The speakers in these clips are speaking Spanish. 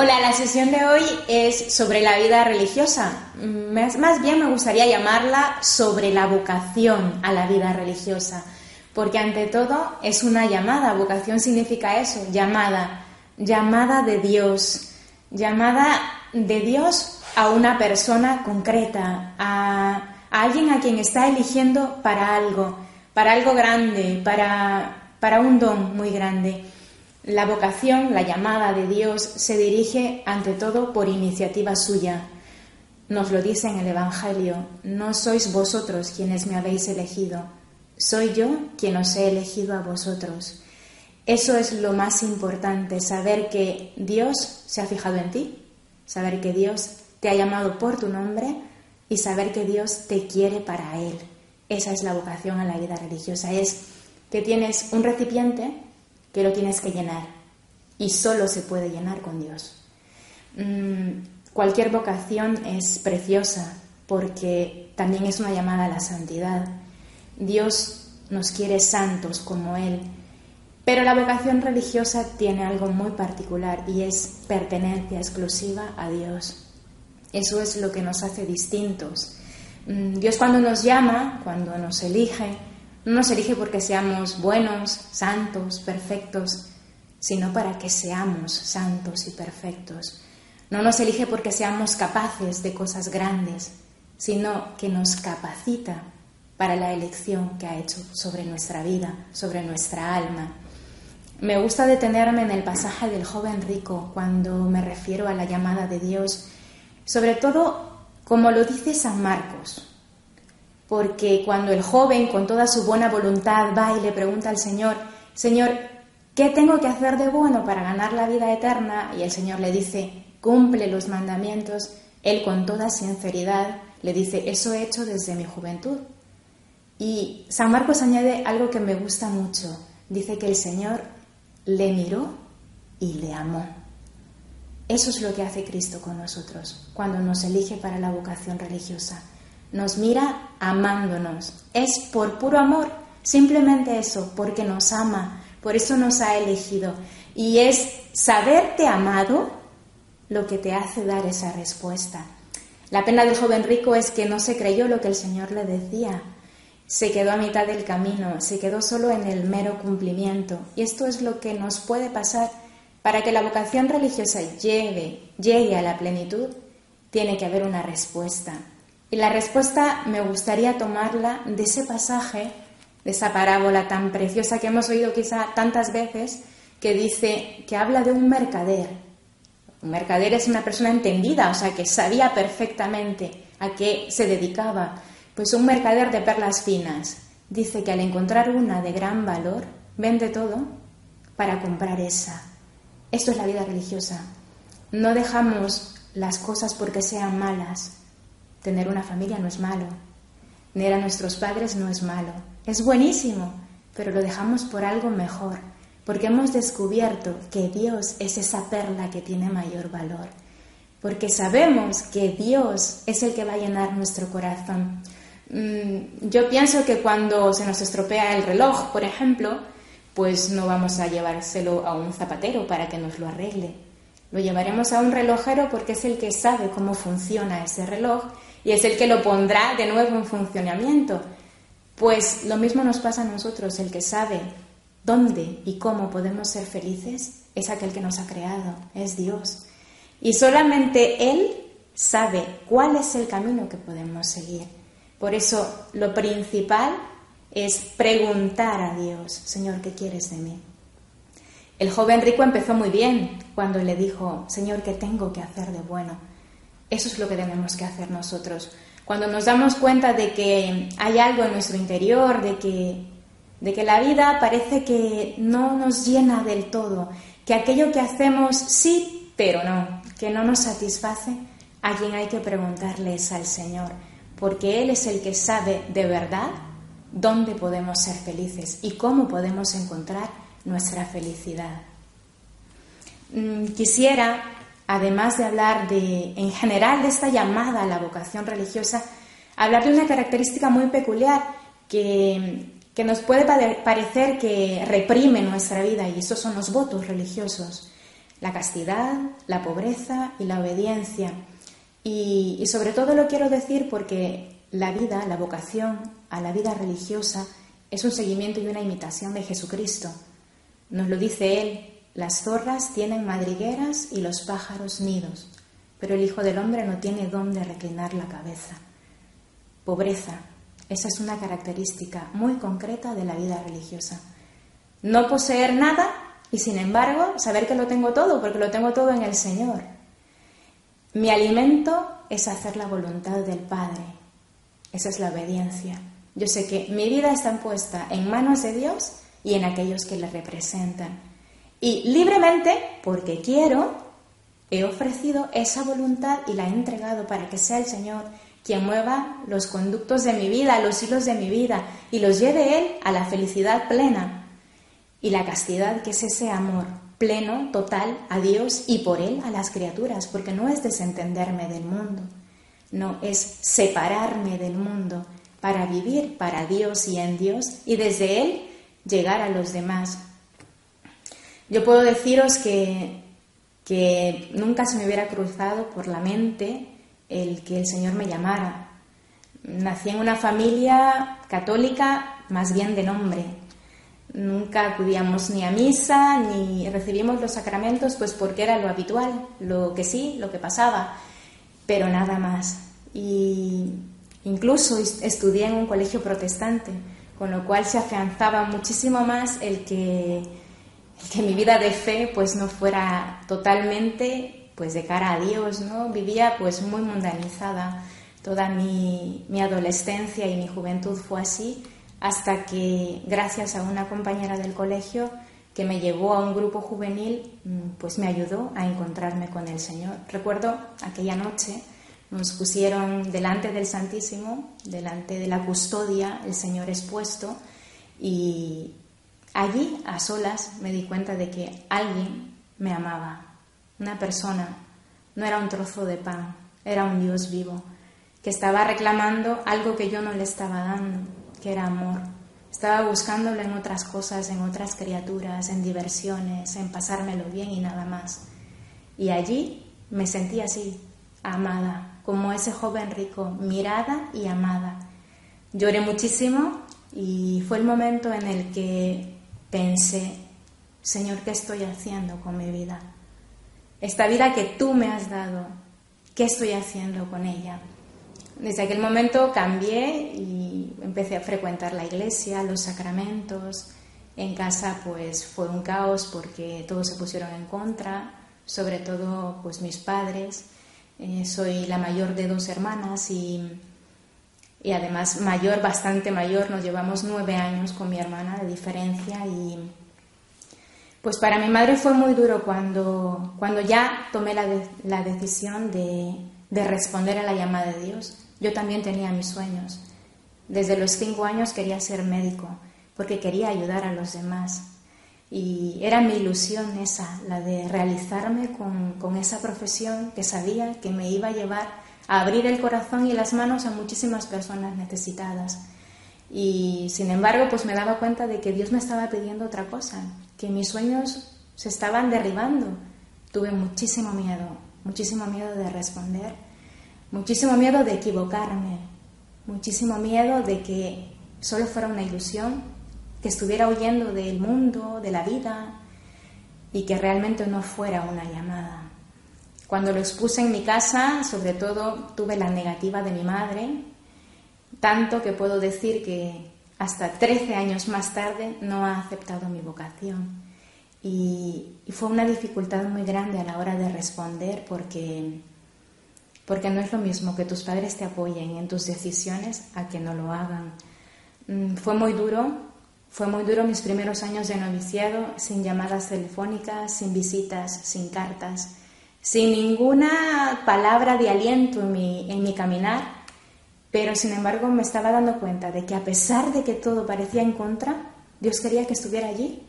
Hola, la sesión de hoy es sobre la vida religiosa. Más, más, bien me gustaría llamarla sobre la vocación a la vida religiosa, porque ante todo es una llamada. Vocación significa eso, llamada, llamada de Dios, llamada de Dios a una persona concreta, a, alguien a quien está eligiendo para algo, para algo grande, para, para un don muy grande. La vocación, la llamada de Dios, se dirige ante todo por iniciativa suya. Nos lo dice en el Evangelio, no sois vosotros quienes me habéis elegido, soy yo quien os he elegido a vosotros. Eso es lo más importante, saber que Dios se ha fijado en ti, saber que Dios te ha llamado por tu nombre y saber que Dios te quiere para Él. Esa es la vocación a la vida religiosa, es que tienes un recipiente que lo tienes que llenar y solo se puede llenar con Dios. Mm, cualquier vocación es preciosa porque también es una llamada a la santidad. Dios nos quiere santos como Él, pero la vocación religiosa tiene algo muy particular y es pertenencia exclusiva a Dios. Eso es lo que nos hace distintos. Mm, Dios cuando nos llama, cuando nos elige, no nos elige porque seamos buenos, santos, perfectos, sino para que seamos santos y perfectos. No nos elige porque seamos capaces de cosas grandes, sino que nos capacita para la elección que ha hecho sobre nuestra vida, sobre nuestra alma. Me gusta detenerme en el pasaje del joven rico cuando me refiero a la llamada de Dios, sobre todo como lo dice San Marcos, porque cuando el joven con toda su buena voluntad va y le pregunta al Señor, Señor, ¿qué tengo que hacer de bueno para ganar la vida eterna? Y el Señor le dice, cumple los mandamientos, él con toda sinceridad le dice, eso he hecho desde mi juventud. Y San Marcos añade algo que me gusta mucho, dice que el Señor le miró y le amó. Eso es lo que hace Cristo con nosotros cuando nos elige para la vocación religiosa nos mira amándonos. Es por puro amor, simplemente eso, porque nos ama, por eso nos ha elegido. Y es saberte amado lo que te hace dar esa respuesta. La pena del joven rico es que no se creyó lo que el Señor le decía. Se quedó a mitad del camino, se quedó solo en el mero cumplimiento. Y esto es lo que nos puede pasar para que la vocación religiosa llegue, llegue a la plenitud. Tiene que haber una respuesta. Y la respuesta me gustaría tomarla de ese pasaje, de esa parábola tan preciosa que hemos oído quizá tantas veces, que dice, que habla de un mercader. Un mercader es una persona entendida, o sea, que sabía perfectamente a qué se dedicaba. Pues un mercader de perlas finas dice que al encontrar una de gran valor, vende todo para comprar esa. Esto es la vida religiosa. No dejamos las cosas porque sean malas, Tener una familia no es malo. Tener a nuestros padres no es malo. Es buenísimo, pero lo dejamos por algo mejor, porque hemos descubierto que Dios es esa perla que tiene mayor valor, porque sabemos que Dios es el que va a llenar nuestro corazón. Mm, yo pienso que cuando se nos estropea el reloj, por ejemplo, pues no vamos a llevárselo a un zapatero para que nos lo arregle. Lo llevaremos a un relojero porque es el que sabe cómo funciona ese reloj y es el que lo pondrá de nuevo en funcionamiento. Pues lo mismo nos pasa a nosotros, el que sabe dónde y cómo podemos ser felices es aquel que nos ha creado, es Dios. Y solamente Él sabe cuál es el camino que podemos seguir. Por eso lo principal es preguntar a Dios, Señor, ¿qué quieres de mí? El joven rico empezó muy bien cuando le dijo, Señor, ¿qué tengo que hacer de bueno? Eso es lo que tenemos que hacer nosotros. Cuando nos damos cuenta de que hay algo en nuestro interior, de que, de que la vida parece que no nos llena del todo, que aquello que hacemos sí, pero no, que no nos satisface, a quien hay que preguntarles al Señor, porque Él es el que sabe de verdad dónde podemos ser felices y cómo podemos encontrar nuestra felicidad. Mm, quisiera, además de hablar de, en general de esta llamada a la vocación religiosa, hablar de una característica muy peculiar que, que nos puede parecer que reprime nuestra vida y esos son los votos religiosos, la castidad, la pobreza y la obediencia. Y, sobre todo lo quiero decir porque la vida, la vocación a la vida religiosa es un seguimiento y una imitación de Jesucristo. Nos lo dice Él, las zorras tienen madrigueras y los pájaros nidos, pero el Hijo del Hombre no tiene dónde reclinar la cabeza. Pobreza, esa es una característica muy concreta de la vida religiosa. No poseer nada y sin embargo saber que lo tengo todo, porque lo tengo todo en el Señor. Mi alimento es hacer la voluntad del Padre. Esa es la obediencia. Yo sé que mi vida está puesta en manos de Dios y en aquellos que le representan. Y libremente, porque quiero, he ofrecido esa voluntad y la he entregado para que sea el Señor quien mueva los conductos de mi vida, los hilos de mi vida y los lleve Él a la felicidad plena. Y la castidad, que es ese amor pleno, total, a Dios y por Él a las criaturas, porque no es desentenderme del mundo, no, es separarme del mundo para vivir para Dios y en Dios y desde Él llegar a los demás. Yo puedo deciros que, que nunca se me hubiera cruzado por la mente el que el Señor me llamara. Nací en una familia católica más bien de nombre, Nunca acudíamos ni a misa ni recibimos los sacramentos, pues porque era lo habitual, lo que sí, lo que pasaba, pero nada más. Y incluso estudié en un colegio protestante, con lo cual se afianzaba muchísimo más el que, que mi vida de fe pues no fuera totalmente pues de cara a Dios, ¿no? Vivía pues muy mundanizada. Toda mi, mi adolescencia y mi juventud fue así hasta que gracias a una compañera del colegio que me llevó a un grupo juvenil, mm, pues me ayudó a encontrarme con el Señor. Recuerdo aquella noche nos pusieron delante del Santísimo, delante de la custodia, el Señor expuesto, y allí, a solas, me di cuenta de que alguien me amaba, una persona, no era un trozo de pan, era un Dios vivo, que estaba reclamando algo que yo no le estaba dando que era amor. Estaba buscándolo en otras cosas, en otras criaturas, en diversiones, en pasármelo bien y nada más. Y allí me sentí así, amada, como ese joven rico, mirada y amada. Lloré muchísimo y fue el momento en el que pensé, Señor, ¿qué estoy haciendo con mi vida? Esta vida que tú me has dado, ¿qué estoy haciendo con ella? Desde aquel momento cambié y empecé a frecuentar la iglesia, los sacramentos. En casa pues fue un caos porque todos se pusieron en contra, sobre todo pues mis padres. Eh, soy la mayor de dos hermanas y, y además mayor, bastante mayor, nos llevamos nueve años con mi hermana de diferencia y pues para mi madre fue muy duro cuando, cuando ya tomé la, la decisión de, de responder a la llamada de Dios. Yo también tenía mis sueños. Desde los cinco años quería ser médico porque quería ayudar a los demás. Y era mi ilusión esa, la de realizarme con, esa profesión que sabía que me iba a llevar abrir el corazón y las manos a muchísimas personas necesitadas. Y sin embargo, pues me daba cuenta de que Dios me estaba pidiendo otra cosa, que mis sueños se estaban derribando. Tuve muchísimo miedo, muchísimo miedo de responder muchísimo miedo de equivocarme, muchísimo miedo de que solo fuera una ilusión, que estuviera huyendo del mundo, de la vida y que realmente no fuera una llamada. Cuando lo expuse en mi casa, sobre todo tuve la negativa de mi madre, tanto que puedo decir que hasta 13 años más tarde no ha aceptado mi vocación. Y, fue una dificultad muy grande a la hora de responder porque porque no es lo mismo que tus padres te apoyen en tus decisiones a que no lo hagan. Mm, fue muy duro, fue muy duro mis primeros años de noviciado, sin llamadas telefónicas, sin visitas, sin cartas, sin ninguna palabra de aliento en mi, en mi caminar, pero sin embargo me estaba dando cuenta de que a pesar de que todo parecía en contra, Dios quería que estuviera allí.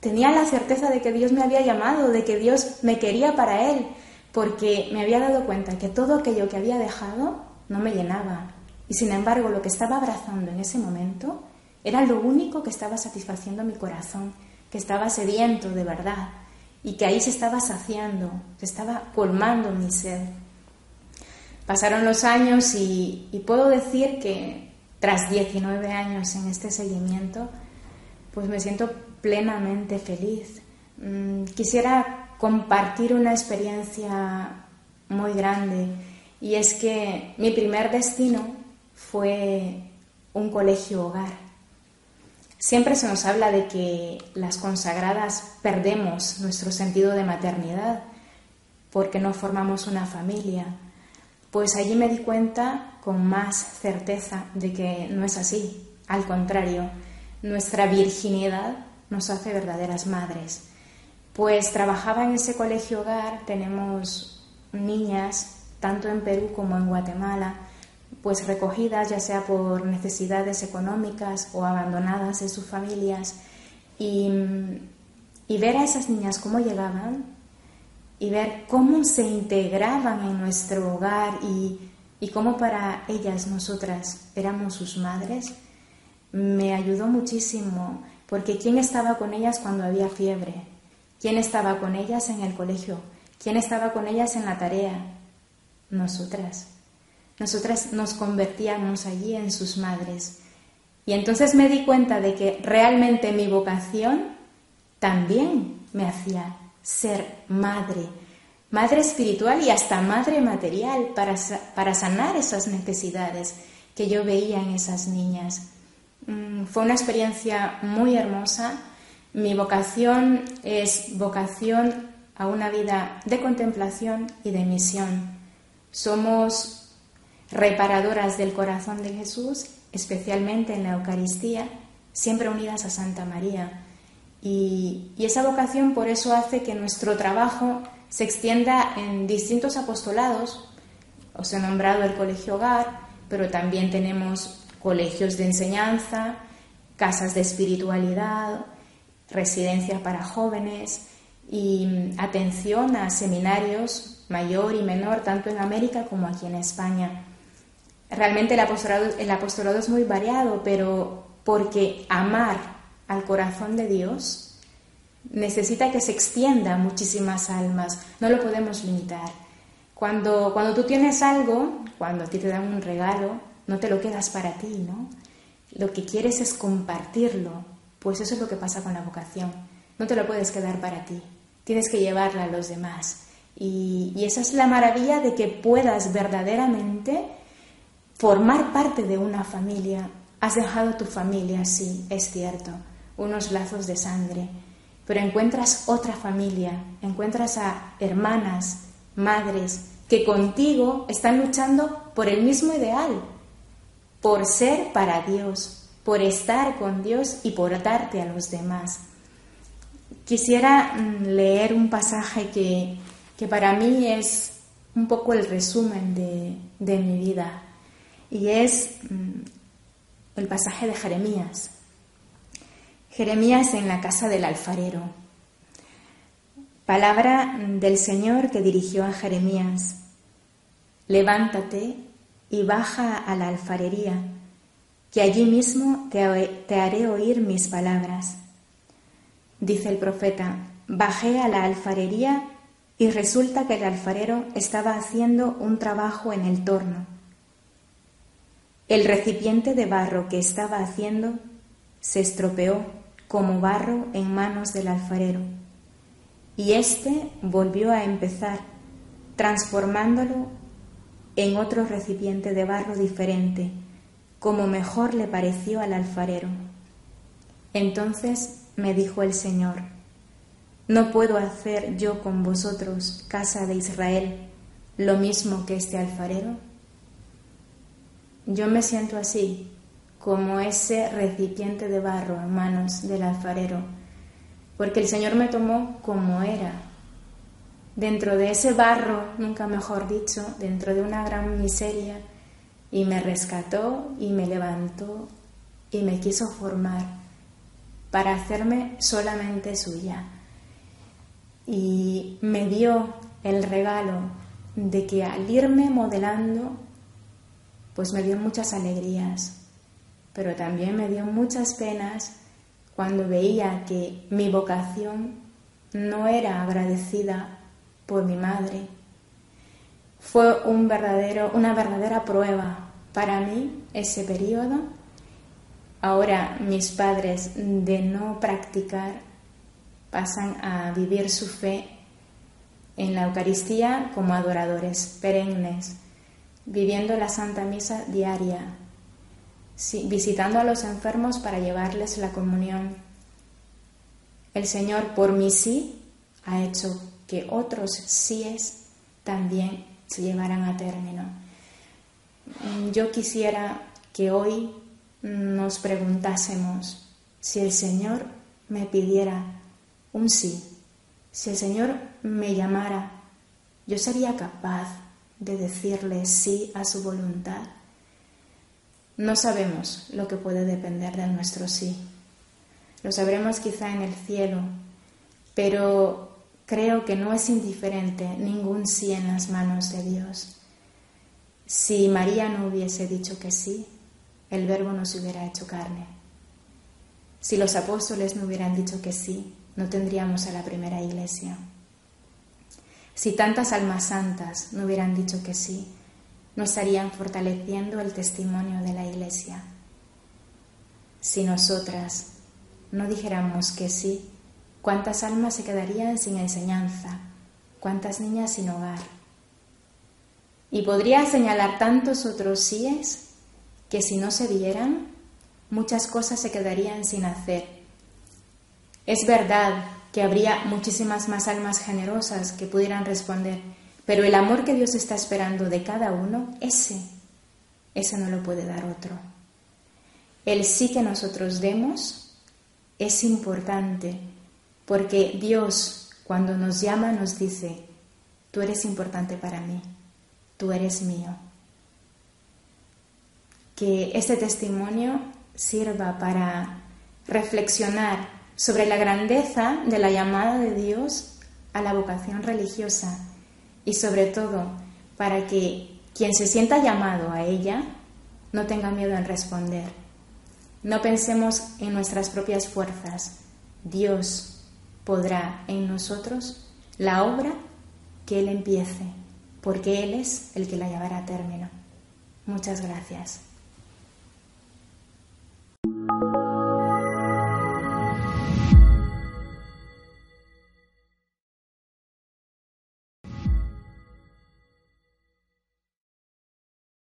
Tenía la certeza de que Dios me había llamado, de que Dios me quería para Él, porque me había dado cuenta que todo aquello que había dejado no me llenaba. Y sin embargo, lo que estaba abrazando en ese momento era lo único que estaba satisfaciendo mi corazón, que estaba sediento de verdad y que ahí se estaba saciando, se estaba colmando mi sed. Pasaron los años y, puedo decir que tras 19 años en este seguimiento, pues me siento plenamente feliz. Mm, quisiera compartir una experiencia muy grande y es que mi primer destino fue un colegio hogar. Siempre se nos habla de que las consagradas perdemos nuestro sentido de maternidad porque no formamos una familia. Pues allí me di cuenta con más certeza de que no es así. Al contrario, nuestra virginidad nos hace verdaderas madres. Pues trabajaba en ese colegio hogar, tenemos niñas, tanto en Perú como en Guatemala, pues recogidas ya sea por necesidades económicas o abandonadas de sus familias, y, ver a esas niñas cómo llegaban y ver cómo se integraban en nuestro hogar y, y cómo para ellas nosotras éramos sus madres, me ayudó muchísimo, porque ¿quién estaba con ellas cuando había fiebre? ¿Quién estaba con ellas en el colegio? ¿Quién estaba con ellas en la tarea? Nosotras. Nosotras nos convertíamos allí en sus madres. Y entonces me di cuenta de que realmente mi vocación también me hacía ser madre, madre espiritual y hasta madre material para, para sanar esas necesidades que yo veía en esas niñas. Mm, fue una experiencia muy hermosa mi vocación es vocación a una vida de contemplación y de misión. Somos reparadoras del corazón de Jesús, especialmente en la Eucaristía, siempre unidas a Santa María. Y, esa vocación por eso hace que nuestro trabajo se extienda en distintos apostolados. Os he nombrado el Colegio Hogar, pero también tenemos colegios de enseñanza, casas de espiritualidad, residencias para jóvenes y mm, atención a seminarios mayor y menor, tanto en América como aquí en España. Realmente el apostolado, el apostolado es muy variado, pero porque amar al corazón de Dios necesita que se extienda muchísimas almas, no lo podemos limitar. Cuando, cuando tú tienes algo, cuando a ti te dan un regalo, no te lo quedas para ti, ¿no? Lo que quieres es compartirlo, pues eso es lo que pasa con la vocación. No te lo puedes quedar para ti, tienes que llevarla a los demás. Y, esa es la maravilla de que puedas verdaderamente formar parte de una familia. Has dejado tu familia, sí, es cierto, unos lazos de sangre, pero encuentras otra familia, encuentras a hermanas, madres, que contigo están luchando por el mismo ideal, por ser para Dios, por estar con Dios y por darte a los demás. Quisiera mm, leer un pasaje que, para mí es un poco el resumen de, mi vida y es mm, el pasaje de Jeremías. Jeremías en la casa del alfarero. Palabra del Señor que dirigió a Jeremías. Levántate y baja a la alfarería que allí mismo te, haré oír mis palabras. Dice el profeta, bajé a la alfarería y resulta que el alfarero estaba haciendo un trabajo en el torno. El recipiente de barro que estaba haciendo se estropeó como barro en manos del alfarero, y éste volvió a empezar, transformándolo en otro recipiente de barro diferente como mejor le pareció al alfarero. Entonces me dijo el Señor, no puedo hacer yo con vosotros, casa de Israel, lo mismo que este alfarero? Yo me siento así, como ese recipiente de barro en manos del alfarero, porque el Señor me tomó como era, dentro de ese barro, nunca mejor dicho, dentro de una gran miseria, y me rescató y me levantó y me quiso formar para hacerme solamente suya. Y me dio el regalo de que al irme modelando, pues me dio muchas alegrías, pero también me dio muchas penas cuando veía que mi vocación no era agradecida por mi madre. Fue un verdadero, una verdadera prueba para mí ese periodo. Ahora mis padres de no practicar pasan a vivir su fe en la Eucaristía como adoradores perennes, viviendo la Santa Misa diaria, visitando a los enfermos para llevarles la comunión. El Señor por mí sí ha hecho que otros síes también se llevaran a término. Yo quisiera que hoy nos preguntásemos si el Señor me pidiera un sí, si el Señor me llamara, yo sería capaz de decirle sí a su voluntad. No sabemos lo que puede depender de nuestro sí. Lo sabremos quizá en el cielo, pero Creo que no es indiferente ningún sí en las manos de Dios. Si María no hubiese dicho que sí, el verbo no se hubiera hecho carne. Si los apóstoles no hubieran dicho que sí, no tendríamos a la primera iglesia. Si tantas almas santas no hubieran dicho que sí, no estarían fortaleciendo el testimonio de la iglesia. Si nosotras no dijéramos que sí, ¿Cuántas almas se quedarían sin enseñanza? ¿Cuántas niñas sin hogar? Y podría señalar tantos otros síes que si no se dieran, muchas cosas se quedarían sin hacer. Es verdad que habría muchísimas más almas generosas que pudieran responder, pero el amor que Dios está esperando de cada uno, ese, ese no lo puede dar otro. El sí que nosotros demos es importante porque Dios cuando nos llama nos dice, tú eres importante para mí, tú eres mío. Que este testimonio sirva para reflexionar sobre la grandeza de la llamada de Dios a la vocación religiosa y sobre todo para que quien se sienta llamado a ella no tenga miedo en responder. No pensemos en nuestras propias fuerzas. Dios podrá en nosotros la obra que Él empiece, porque Él es el que la llevará a término. Muchas gracias.